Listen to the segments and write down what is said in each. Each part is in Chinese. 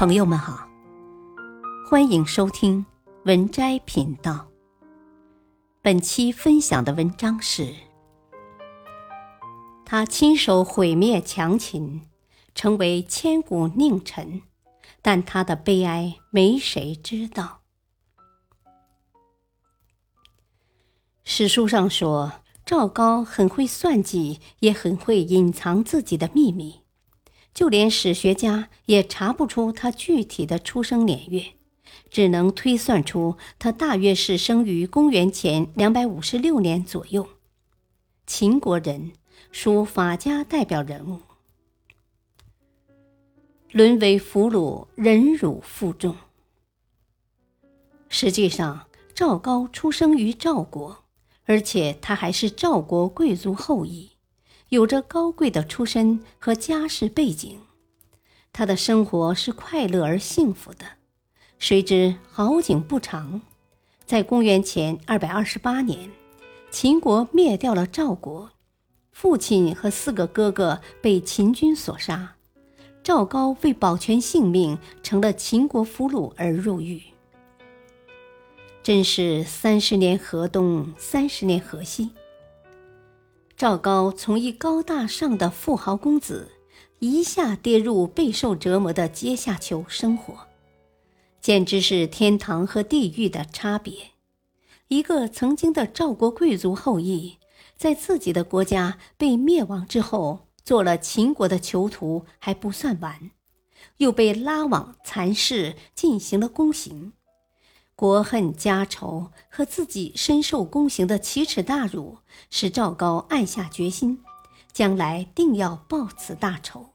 朋友们好，欢迎收听文摘频道。本期分享的文章是：他亲手毁灭强秦，成为千古佞臣，但他的悲哀没谁知道。史书上说，赵高很会算计，也很会隐藏自己的秘密。就连史学家也查不出他具体的出生年月，只能推算出他大约是生于公元前两百五十六年左右。秦国人，属法家代表人物，沦为俘虏，忍辱负重。实际上，赵高出生于赵国，而且他还是赵国贵族后裔。有着高贵的出身和家世背景，他的生活是快乐而幸福的。谁知好景不长，在公元前二百二十八年，秦国灭掉了赵国，父亲和四个哥哥被秦军所杀。赵高为保全性命，成了秦国俘虏而入狱。真是三十年河东，三十年河西。赵高从一高大上的富豪公子，一下跌入备受折磨的阶下囚生活，简直是天堂和地狱的差别。一个曾经的赵国贵族后裔，在自己的国家被灭亡之后，做了秦国的囚徒还不算完，又被拉往蚕室进行了宫刑。国恨家仇和自己深受宫刑的奇耻大辱，使赵高暗下决心，将来定要报此大仇。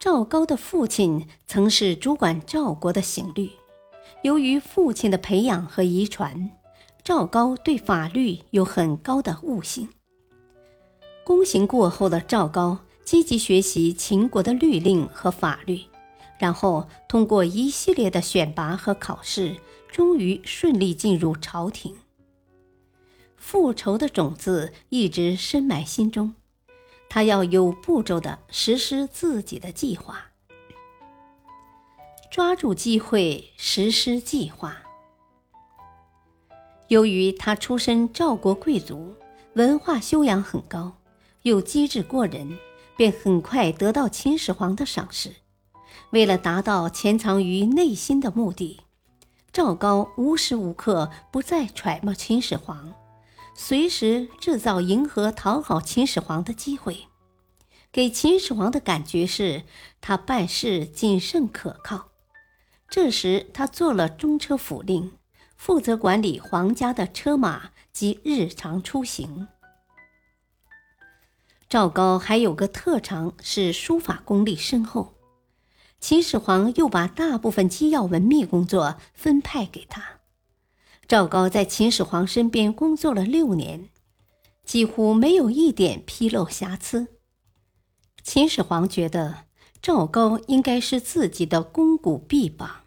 赵高的父亲曾是主管赵国的刑律，由于父亲的培养和遗传，赵高对法律有很高的悟性。宫刑过后的赵高积极学习秦国的律令和法律。然后通过一系列的选拔和考试，终于顺利进入朝廷。复仇的种子一直深埋心中，他要有步骤地实施自己的计划，抓住机会实施计划。由于他出身赵国贵族，文化修养很高，又机智过人，便很快得到秦始皇的赏识。为了达到潜藏于内心的目的，赵高无时无刻不在揣摩秦始皇，随时制造迎合讨好秦始皇的机会，给秦始皇的感觉是他办事谨慎可靠。这时，他做了中车府令，负责管理皇家的车马及日常出行。赵高还有个特长是书法功力深厚。秦始皇又把大部分机要文秘工作分派给他。赵高在秦始皇身边工作了六年，几乎没有一点纰漏瑕疵。秦始皇觉得赵高应该是自己的肱骨臂膀，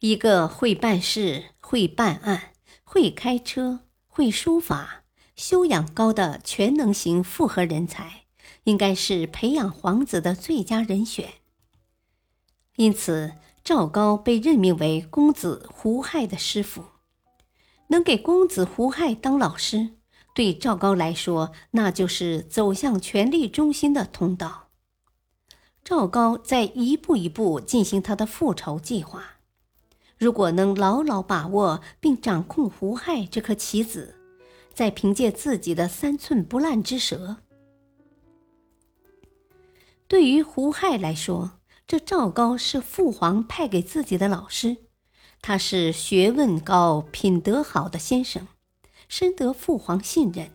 一个会办事、会办案、会开车、会书法、修养高的全能型复合人才，应该是培养皇子的最佳人选。因此，赵高被任命为公子胡亥的师傅。能给公子胡亥当老师，对赵高来说，那就是走向权力中心的通道。赵高在一步一步进行他的复仇计划。如果能牢牢把握并掌控胡亥这颗棋子，再凭借自己的三寸不烂之舌，对于胡亥来说，这赵高是父皇派给自己的老师，他是学问高、品德好的先生，深得父皇信任，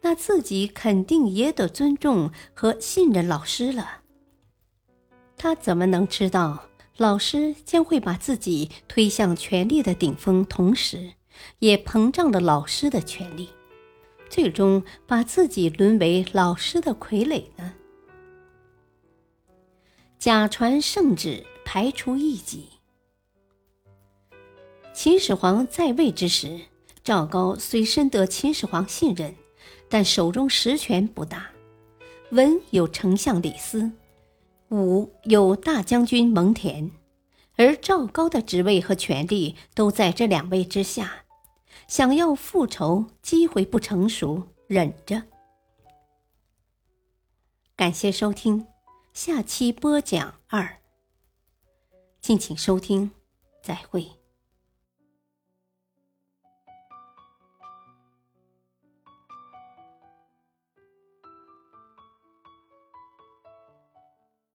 那自己肯定也得尊重和信任老师了。他怎么能知道老师将会把自己推向权力的顶峰，同时也膨胀了老师的权力，最终把自己沦为老师的傀儡呢？假传圣旨排除异己。秦始皇在位之时赵高虽深得秦始皇信任但手中实权不大。文有丞相李斯武有大将军蒙恬而赵高的职位和权力都在这两位之下。想要复仇机会不成熟忍着。感谢收听。下期播讲二。敬请收听再会。